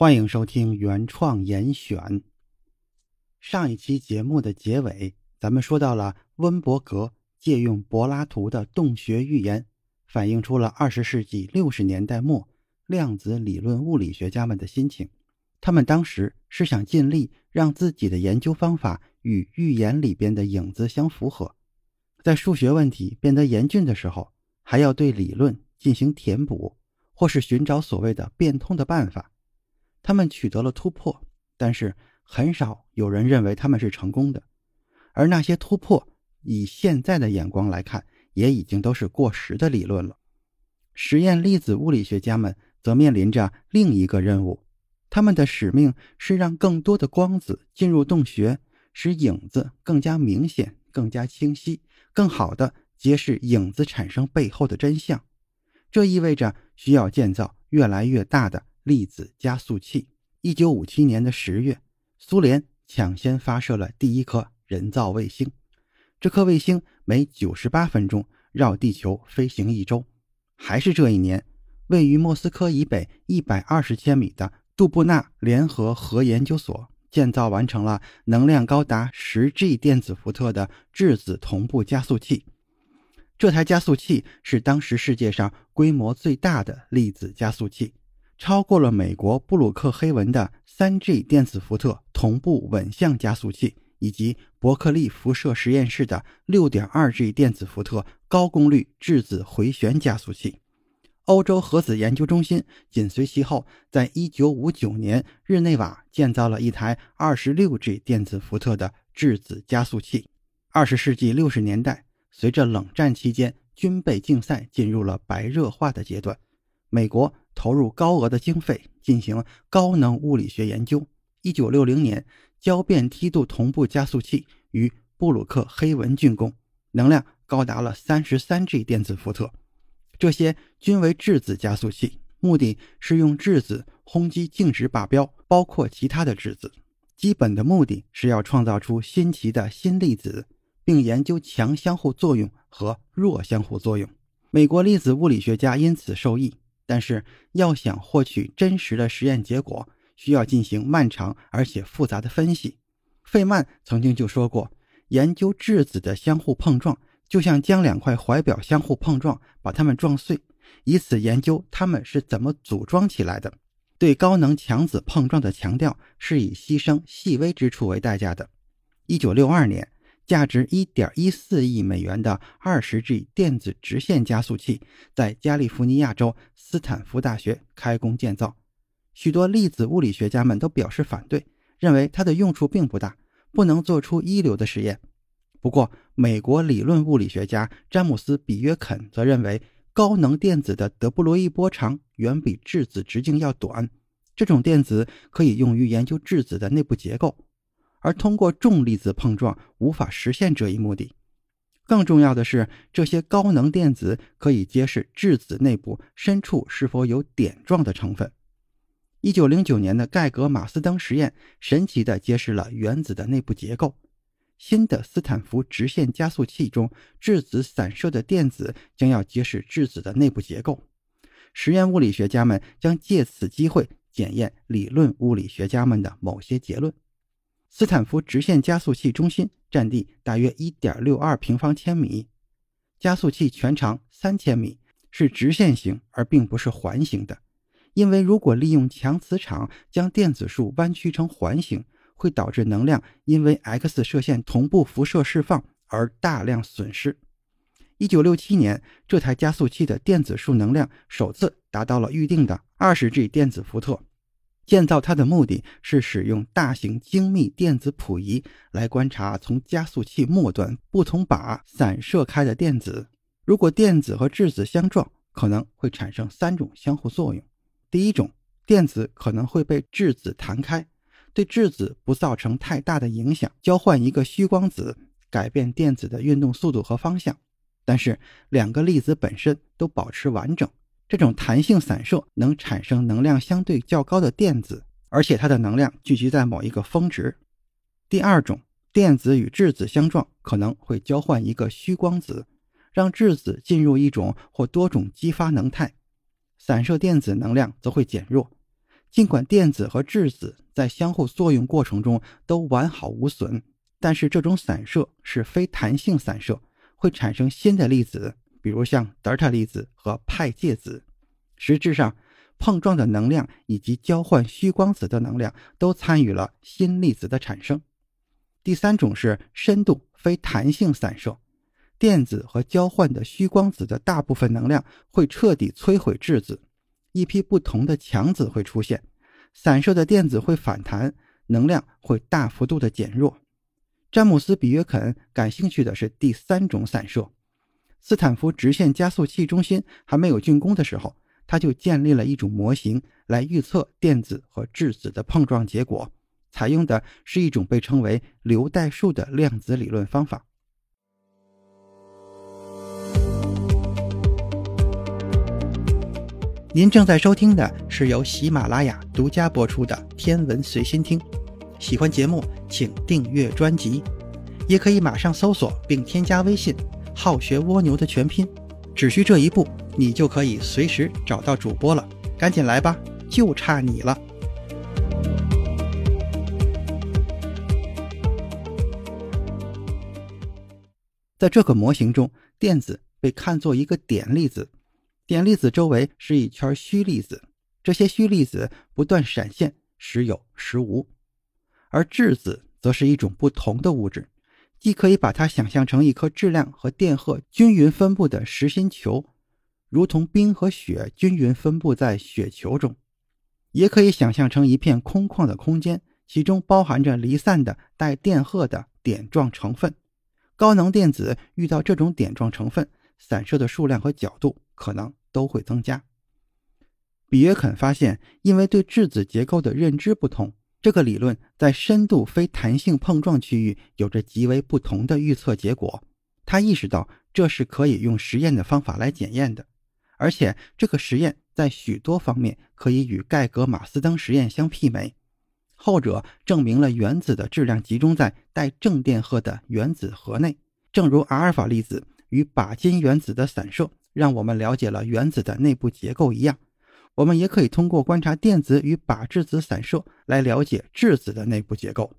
欢迎收听原创严选。上一期节目的结尾，咱们说到了温伯格借用柏拉图的洞穴预言，反映出了二十世纪六十年代末量子理论物理学家们的心情。他们当时是想尽力让自己的研究方法与预言里边的影子相符合。在数学问题变得严峻的时候，还要对理论进行填补，或是寻找所谓的变通的办法。他们取得了突破，但是很少有人认为他们是成功的。而那些突破，以现在的眼光来看，也已经都是过时的理论了。实验粒子物理学家们则面临着另一个任务，他们的使命是让更多的光子进入洞穴，使影子更加明显、更加清晰。更好的揭示影子产生背后的真相，这意味着需要建造越来越大的粒子加速器。一九五七年的十月，苏联抢先发射了第一颗人造卫星，这颗卫星每九十八分钟绕地球飞行一周。还是这一年，位于莫斯科以北一百二十千米的杜布纳联合核研究所。建造完成了能量高达十 G 电子伏特的质子同步加速器。这台加速器是当时世界上规模最大的粒子加速器，超过了美国布鲁克黑文的三 G 电子伏特同步稳向加速器，以及伯克利辐射实验室的六点二 G 电子伏特高功率质子回旋加速器。欧洲核子研究中心紧随其后，在一九五九年，日内瓦建造了一台二十六 G 电子伏特的质子加速器。二十世纪六十年代，随着冷战期间军备竞赛进入了白热化的阶段，美国投入高额的经费进行高能物理学研究。一九六零年，交变梯度同步加速器于布鲁克黑文竣工，能量高达了三十三 G 电子伏特。这些均为质子加速器，目的是用质子轰击静止靶标，包括其他的质子。基本的目的是要创造出新奇的新粒子，并研究强相互作用和弱相互作用。美国粒子物理学家因此受益，但是要想获取真实的实验结果，需要进行漫长而且复杂的分析。费曼曾经就说过，研究质子的相互碰撞。就像将两块怀表相互碰撞，把它们撞碎，以此研究它们是怎么组装起来的。对高能强子碰撞的强调是以牺牲细微之处为代价的。一九六二年，价值一点一四亿美元的二十 G 电子直线加速器在加利福尼亚州斯坦福大学开工建造。许多粒子物理学家们都表示反对，认为它的用处并不大，不能做出一流的实验。不过，美国理论物理学家詹姆斯·比约肯则认为，高能电子的德布罗意波长远比质子直径要短，这种电子可以用于研究质子的内部结构，而通过重粒子碰撞无法实现这一目的。更重要的是，这些高能电子可以揭示质子内部深处是否有点状的成分。1909年的盖格马斯登实验神奇地揭示了原子的内部结构。新的斯坦福直线加速器中，质子散射的电子将要揭示质子的内部结构。实验物理学家们将借此机会检验理论物理学家们的某些结论。斯坦福直线加速器中心占地大约1.62平方千米，加速器全长三千米，是直线型而并不是环形的。因为如果利用强磁场将电子束弯曲成环形，会导致能量因为 X 射线同步辐射释放而大量损失。一九六七年，这台加速器的电子束能量首次达到了预定的二十 G 电子伏特。建造它的目的是使用大型精密电子谱仪来观察从加速器末端不同靶散射开的电子。如果电子和质子相撞，可能会产生三种相互作用。第一种，电子可能会被质子弹开，对质子不造成太大的影响，交换一个虚光子，改变电子的运动速度和方向。但是两个粒子本身都保持完整，这种弹性散射能产生能量相对较高的电子，而且它的能量聚集在某一个峰值。第二种，电子与质子相撞，可能会交换一个虚光子，让质子进入一种或多种激发能态，散射电子能量则会减弱。尽管电子和质子在相互作用过程中都完好无损，但是这种散射是非弹性散射。会产生新的粒子，比如像德尔塔粒子和派介子。实质上，碰撞的能量以及交换虚光子的能量都参与了新粒子的产生。第三种是深度非弹性散射，电子和交换的虚光子的大部分能量会彻底摧毁质子，一批不同的强子会出现，散射的电子会反弹，能量会大幅度的减弱。詹姆斯·比约肯感兴趣的是第三种散射。斯坦福直线加速器中心还没有竣工的时候，他就建立了一种模型来预测电子和质子的碰撞结果，采用的是一种被称为流代数的量子理论方法。您正在收听的是由喜马拉雅独家播出的《天文随心听》。喜欢节目，请订阅专辑，也可以马上搜索并添加微信“好学蜗牛”的全拼，只需这一步，你就可以随时找到主播了。赶紧来吧，就差你了。在这个模型中，电子被看作一个点粒子，点粒子周围是一圈虚粒子，这些虚粒子不断闪现，时有时无。而质子则是一种不同的物质，既可以把它想象成一颗质量和电荷均匀分布的实心球，如同冰和雪均匀分布在雪球中；也可以想象成一片空旷的空间，其中包含着离散的带电荷的点状成分。高能电子遇到这种点状成分，散射的数量和角度可能都会增加。比约肯发现，因为对质子结构的认知不同。这个理论在深度非弹性碰撞区域有着极为不同的预测结果。他意识到这是可以用实验的方法来检验的，而且这个实验在许多方面可以与盖格马斯登实验相媲美。后者证明了原子的质量集中在带正电荷的原子核内，正如阿尔法粒子与钯金原子的散射让我们了解了原子的内部结构一样。我们也可以通过观察电子与靶质子散射来了解质子的内部结构。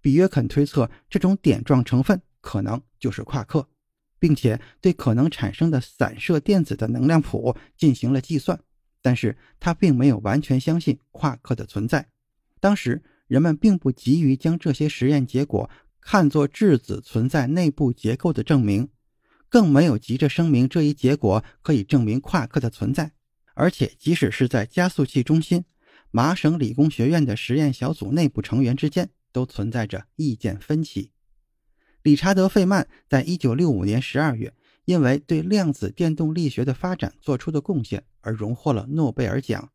比约肯推测，这种点状成分可能就是夸克，并且对可能产生的散射电子的能量谱进行了计算。但是他并没有完全相信夸克的存在。当时人们并不急于将这些实验结果看作质子存在内部结构的证明，更没有急着声明这一结果可以证明夸克的存在。而且，即使是在加速器中心，麻省理工学院的实验小组内部成员之间都存在着意见分歧。理查德·费曼在1965年12月，因为对量子电动力学的发展做出的贡献而荣获了诺贝尔奖。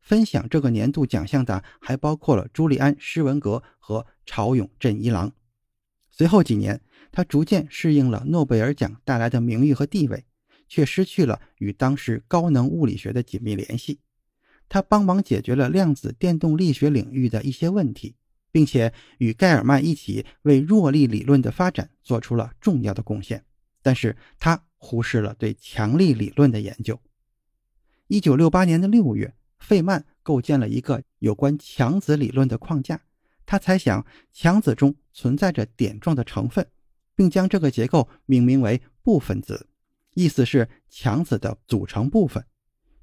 分享这个年度奖项的还包括了朱利安·施文格和朝永振一郎。随后几年，他逐渐适应了诺贝尔奖带来的名誉和地位。却失去了与当时高能物理学的紧密联系。他帮忙解决了量子电动力学领域的一些问题，并且与盖尔曼一起为弱力理论的发展做出了重要的贡献。但是他忽视了对强力理论的研究。一九六八年的六月，费曼构建了一个有关强子理论的框架。他猜想强子中存在着点状的成分，并将这个结构命名为部分子。意思是强子的组成部分。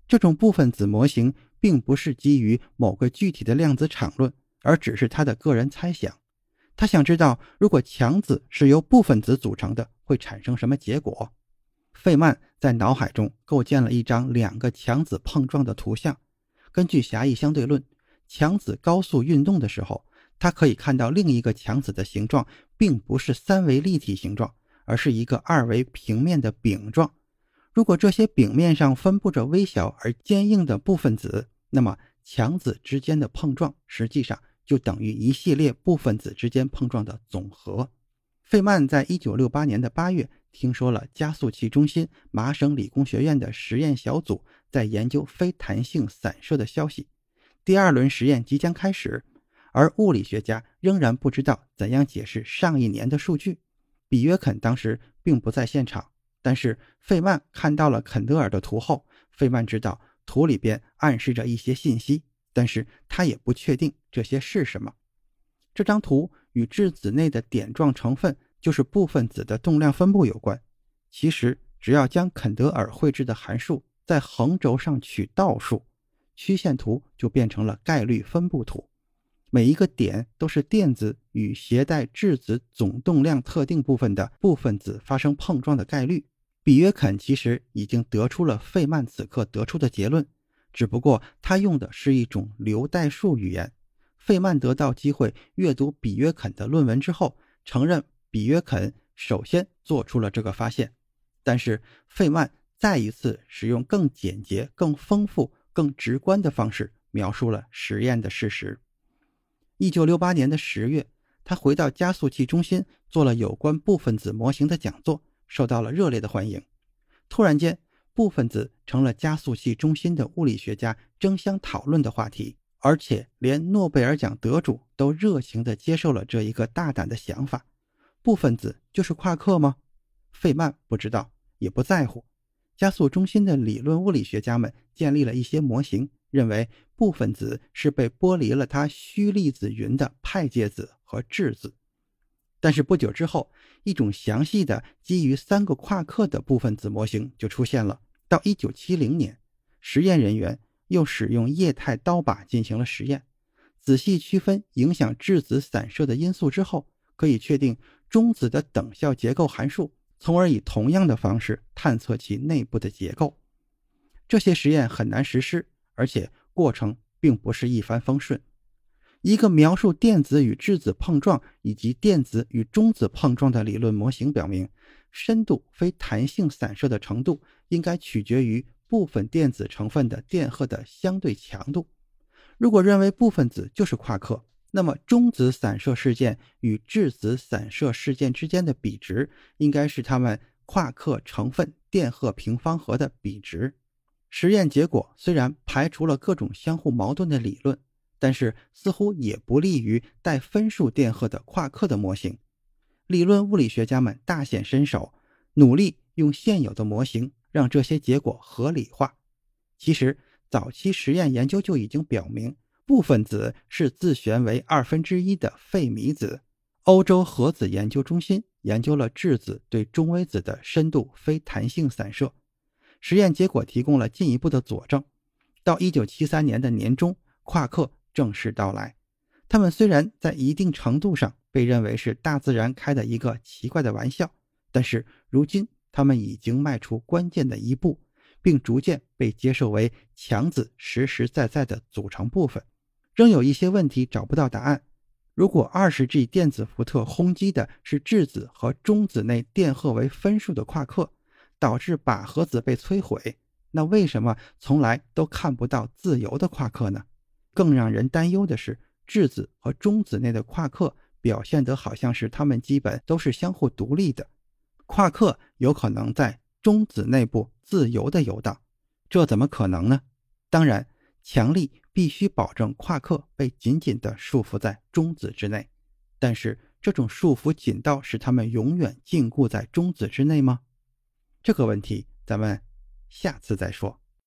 这种部分子模型并不是基于某个具体的量子场论，而只是他的个人猜想。他想知道，如果强子是由部分子组成的，会产生什么结果？费曼在脑海中构建了一张两个强子碰撞的图像。根据狭义相对论，强子高速运动的时候，他可以看到另一个强子的形状并不是三维立体形状。而是一个二维平面的饼状。如果这些饼面上分布着微小而坚硬的部分子，那么强子之间的碰撞实际上就等于一系列部分子之间碰撞的总和。费曼在一九六八年的八月听说了加速器中心麻省理工学院的实验小组在研究非弹性散射的消息，第二轮实验即将开始，而物理学家仍然不知道怎样解释上一年的数据。比约肯当时并不在现场，但是费曼看到了肯德尔的图后，费曼知道图里边暗示着一些信息，但是他也不确定这些是什么。这张图与质子内的点状成分，就是部分子的动量分布有关。其实，只要将肯德尔绘制的函数在横轴上取倒数，曲线图就变成了概率分布图。每一个点都是电子与携带质子总动量特定部分的部分子发生碰撞的概率。比约肯其实已经得出了费曼此刻得出的结论，只不过他用的是一种流代数语言。费曼得到机会阅读比约肯的论文之后，承认比约肯首先做出了这个发现，但是费曼再一次使用更简洁、更丰富、更直观的方式描述了实验的事实。一九六八年的十月，他回到加速器中心做了有关部分子模型的讲座，受到了热烈的欢迎。突然间，部分子成了加速器中心的物理学家争相讨论的话题。而且，连诺贝尔奖得主都热情地接受了这一个大胆的想法：部分子就是夸克吗？费曼不知道，也不在乎。加速中心的理论物理学家们建立了一些模型，认为部分子是被剥离了它虚粒子云的派介子和质子。但是不久之后，一种详细的基于三个夸克的部分子模型就出现了。到1970年，实验人员。又使用液态刀把进行了实验，仔细区分影响质子散射的因素之后，可以确定中子的等效结构函数，从而以同样的方式探测其内部的结构。这些实验很难实施，而且过程并不是一帆风顺。一个描述电子与质子碰撞以及电子与中子碰撞的理论模型表明，深度非弹性散射的程度应该取决于。部分电子成分的电荷的相对强度。如果认为部分子就是夸克，那么中子散射事件与质子散射事件之间的比值应该是它们夸克成分电荷平方和的比值。实验结果虽然排除了各种相互矛盾的理论，但是似乎也不利于带分数电荷的夸克的模型。理论物理学家们大显身手，努力用现有的模型。让这些结果合理化。其实，早期实验研究就已经表明，部分子是自旋为二分之一的费米子。欧洲核子研究中心研究了质子对中微子的深度非弹性散射，实验结果提供了进一步的佐证。到1973年的年中，夸克正式到来。他们虽然在一定程度上被认为是大自然开的一个奇怪的玩笑，但是如今。他们已经迈出关键的一步，并逐渐被接受为强子实实在在的组成部分。仍有一些问题找不到答案。如果二十 G 电子伏特轰击的是质子和中子内电荷为分数的夸克，导致靶核子被摧毁，那为什么从来都看不到自由的夸克呢？更让人担忧的是，质子和中子内的夸克表现得好像是它们基本都是相互独立的。夸克有可能在中子内部自由地游荡，这怎么可能呢？当然，强力必须保证夸克被紧紧地束缚在中子之内，但是这种束缚紧到使它们永远禁锢在中子之内吗？这个问题咱们下次再说。